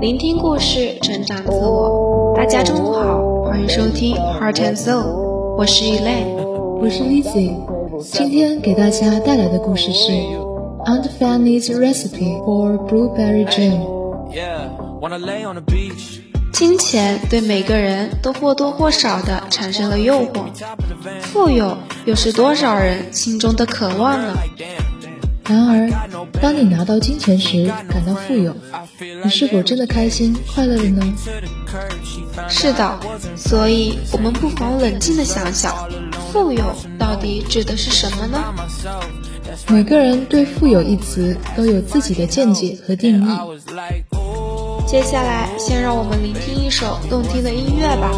聆听故事，成长自我。大家中午好，欢迎收听 Heart and Soul，我是 Elaine，我是 Lizzy。今天给大家带来的故事是 Aunt Fanny's Recipe for Blueberry Jam。金钱对每个人都或多或少的产生了诱惑，富有又是多少人心中的渴望呢？然而，当你拿到金钱时，感到富有，你是否真的开心快乐了呢？是的，所以我们不妨冷静的想想，富有到底指的是什么呢？每个人对“富有”一词都有自己的见解和定义。接下来，先让我们聆听一首动听的音乐吧。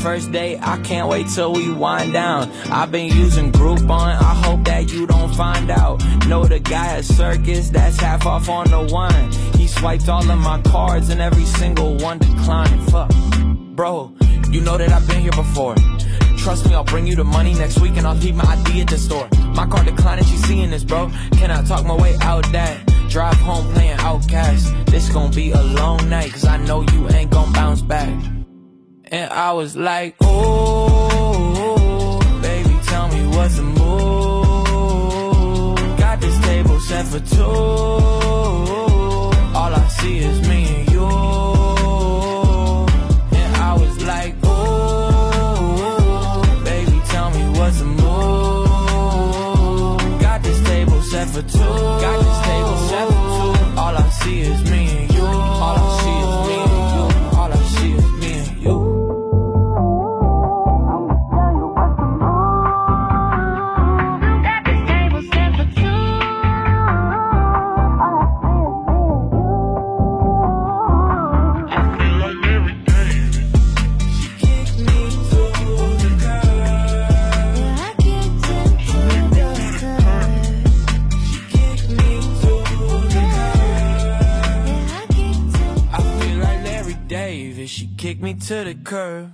First date. I can't wait till we wind down. I've been using Groupon. I hope that you don't find out. Know the guy at Circus that's half off on the wine. He swiped all of my cards and every single one declined. Fuck, bro. You know that I've been here before. Trust me, I'll bring you the money next week and I'll leave my ID at the store. My card declined and she seeing this, bro. Can I talk my way out that? Drive home playing OutKast. This gon' be a long night, cause I know you ain't gon' bounce back. And I was like, oh, baby, tell me what's the move. Got this table set for two. All I see is me and you. And I was like, oh, baby, tell me what's the move. Got this table set for two. Got this table set for two. All I see is me and you. she kicked me to the curb.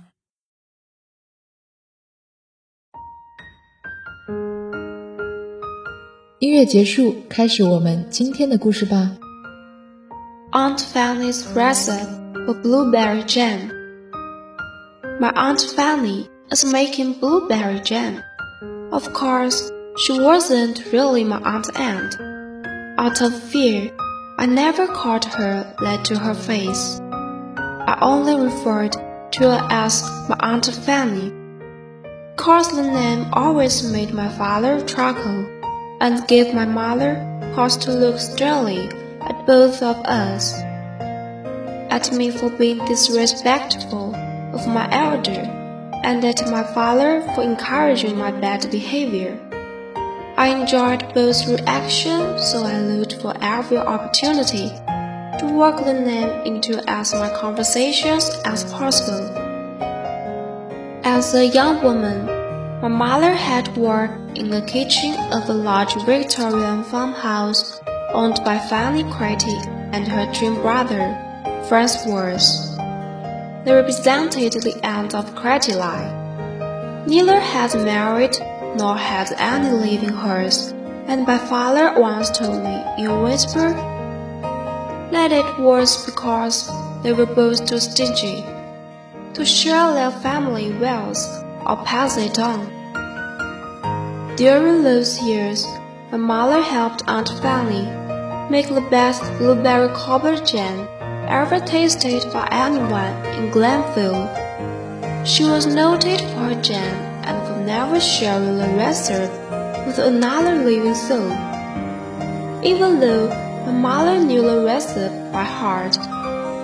Aunt Fanny's recipe for blueberry jam. My Aunt Fanny is making blueberry jam. Of course, she wasn't really my Aunt Aunt. Out of fear, I never called her that to her face. I only referred to her as my Aunt Fanny. Cause the name always made my father chuckle and gave my mother cause to look sternly at both of us. At me for being disrespectful of my elder, and at my father for encouraging my bad behavior. I enjoyed both reactions, so I looked for every opportunity to work the name into as much conversations as possible. As a young woman, my mother had worked in the kitchen of a large Victorian farmhouse owned by Fanny Cratty and her twin brother, Franz Worth. They represented the end of Cratty line. Neither had married nor had any living heirs, and my father once told me in a whisper that it was because they were both too stingy to share their family wealth or pass it on. During those years, my mother helped Aunt Fanny make the best blueberry cobbler jam ever tasted by anyone in Glenville. She was noted for her jam and for never sharing the recipe with another living soul. Even though my mother knew the recipe by heart,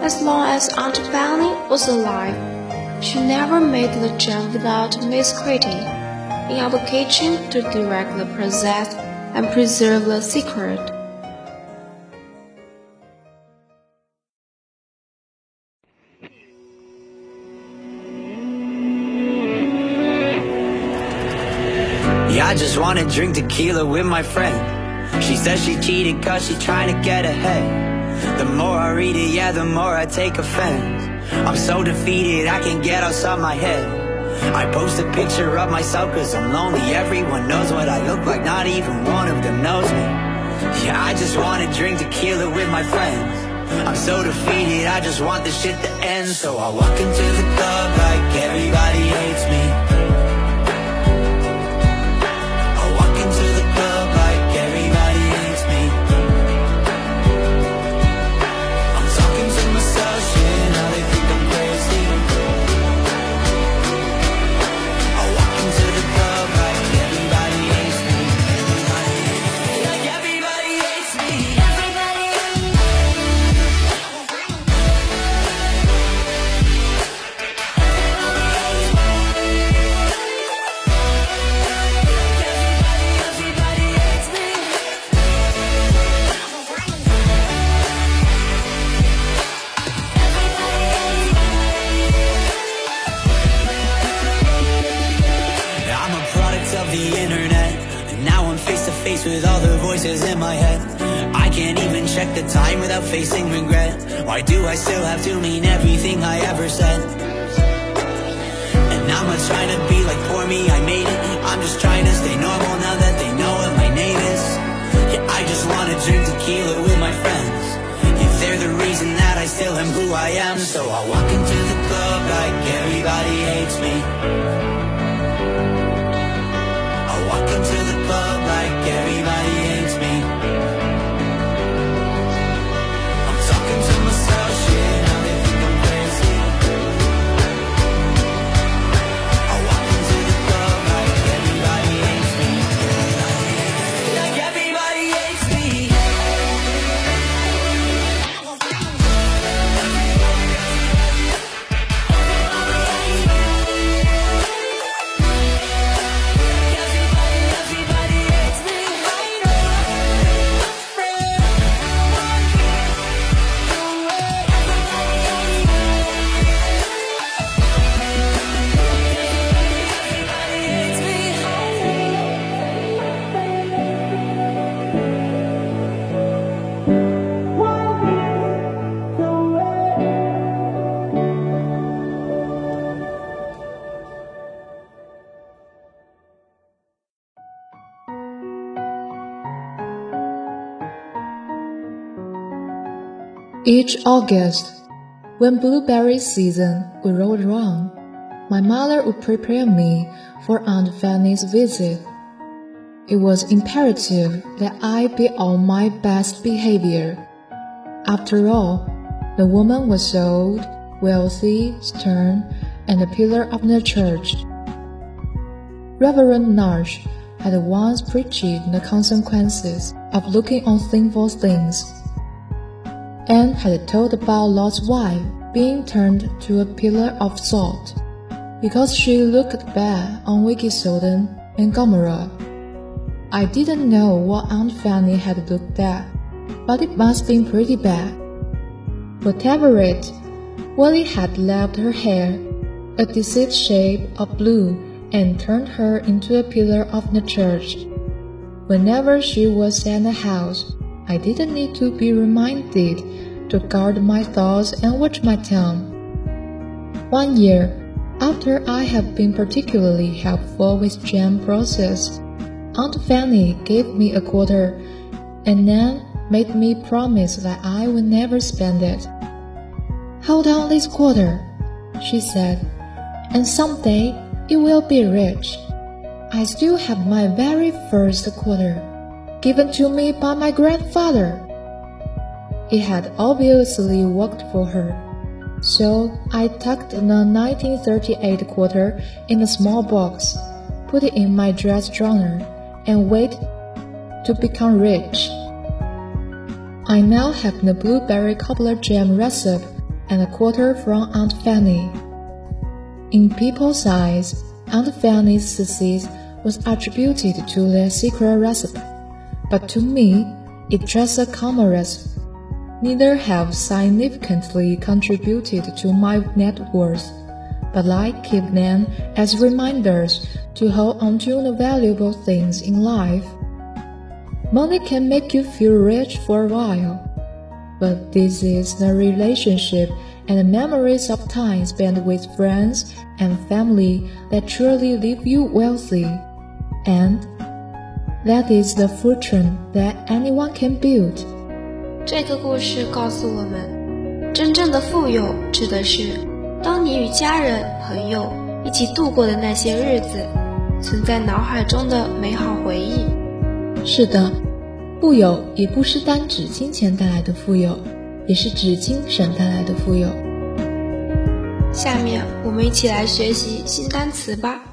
as long as Aunt Fanny was alive, she never made the jam without Miss Cratty in our kitchen to direct the process and preserve the secret. Yeah, I just wanna drink tequila with my friend She says she cheated cause she trying to get ahead. The more I read it, yeah, the more I take offense. I'm so defeated, I can't get outside my head. I post a picture of myself cause I'm lonely. Everyone knows what I look like, not even one of them knows me. Yeah, I just wanna drink tequila with my friends. I'm so defeated, I just want this shit to end. So I walk into the club like everybody hates me facing regret. Why do I still have to mean everything I ever said? And I'm not trying to be like poor me, I made it. I'm just trying to stay normal now that they know what my name is. Yeah, I just wanna drink tequila with my friends. If they're the reason that I still am who I am So I walk into the club Each August, when blueberry season would roll around, my mother would prepare me for Aunt Fanny's visit. It was imperative that I be on my best behavior. After all, the woman was old, wealthy, stern, and a pillar of the church. Reverend Nash had once preached the consequences of looking on sinful things and had told about Lot's wife being turned to a pillar of salt because she looked bad on wicked Sodom and Gomorrah. I didn't know what Aunt Fanny had looked at, but it must have been pretty bad. Whatever it, Willie had left her hair a deceit shape of blue and turned her into a pillar of the church. Whenever she was in the house, I didn't need to be reminded to guard my thoughts and watch my tongue. One year, after I have been particularly helpful with jam process, Aunt Fanny gave me a quarter and then made me promise that I would never spend it. Hold on this quarter, she said, and someday you will be rich. I still have my very first quarter given to me by my grandfather. It had obviously worked for her. So I tucked the 1938 quarter in a small box, put it in my dress drawer, and waited to become rich. I now have the blueberry cobbler jam recipe and a quarter from Aunt Fanny. In people's eyes, Aunt Fanny's success was attributed to the secret recipe but to me, it's just a common recipe. Neither have significantly contributed to my net worth. but I keep them as reminders to hold onto the valuable things in life. Money can make you feel rich for a while, but this is the relationship and the memories of time spent with friends and family that truly leave you wealthy. And that is the fortune that anyone can build. 这个故事告诉我们，真正的富有指的是，当你与家人、朋友一起度过的那些日子，存在脑海中的美好回忆。是的，富有也不是单指金钱带来的富有，也是指精神带来的富有。下面我们一起来学习新单词吧。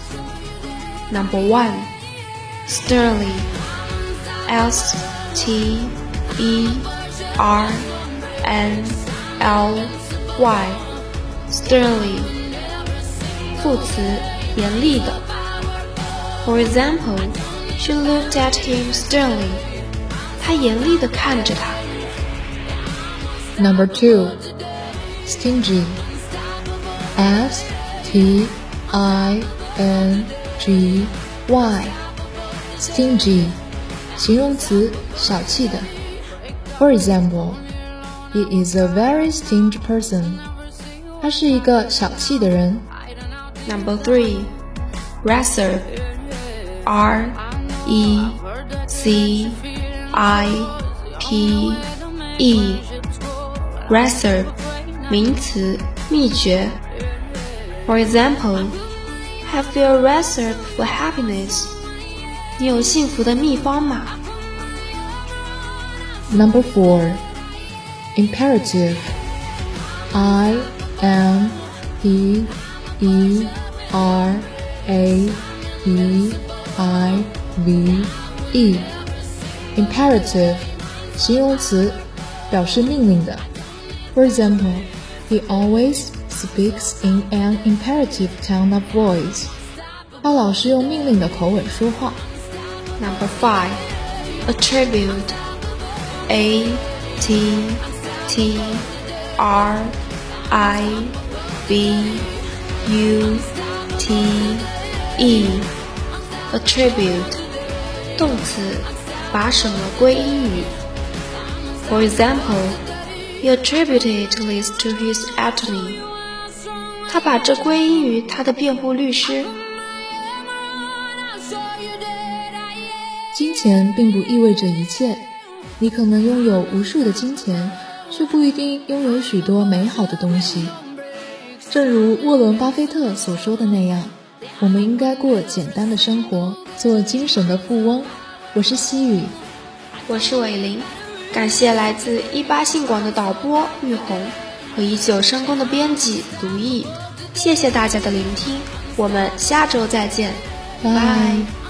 Number one, sternly. S T E R N L Y. sternly，副词，严厉的。For example, she looked at him sternly. 她严厉地看着他。Number two, stingy. S T I N G Y. Stingy，形容词，小气的。For example, he is a very stingy person. 他是一个小气的人。 Number three, reserve. R E C I P E. Reserve, 名词，秘诀。For example, have you a reserve for happiness? 你有幸福的秘方吗？ Number four, imperative. I M P E R A E I V E. Imperative，形容词，表示命令的。For example, he always speaks in an imperative tone of voice. 他老是用命令的口吻说话。 Number five, attribute. A T T R I B U T E. Attribute. 动词，把什么归因于。For example, he attributed this to his attorney. 他把这归因于他的辩护律师。金钱并不意味着一切，你可能拥有无数的金钱，却不一定拥有许多美好的东西。正如沃伦·巴菲特所说的那样，我们应该过简单的生活，做精神的富翁。我是西雨，我是伟林，感谢来自一八信广的导播玉红和一九深宫的编辑卢毅，谢谢大家的聆听，我们下周再见，拜。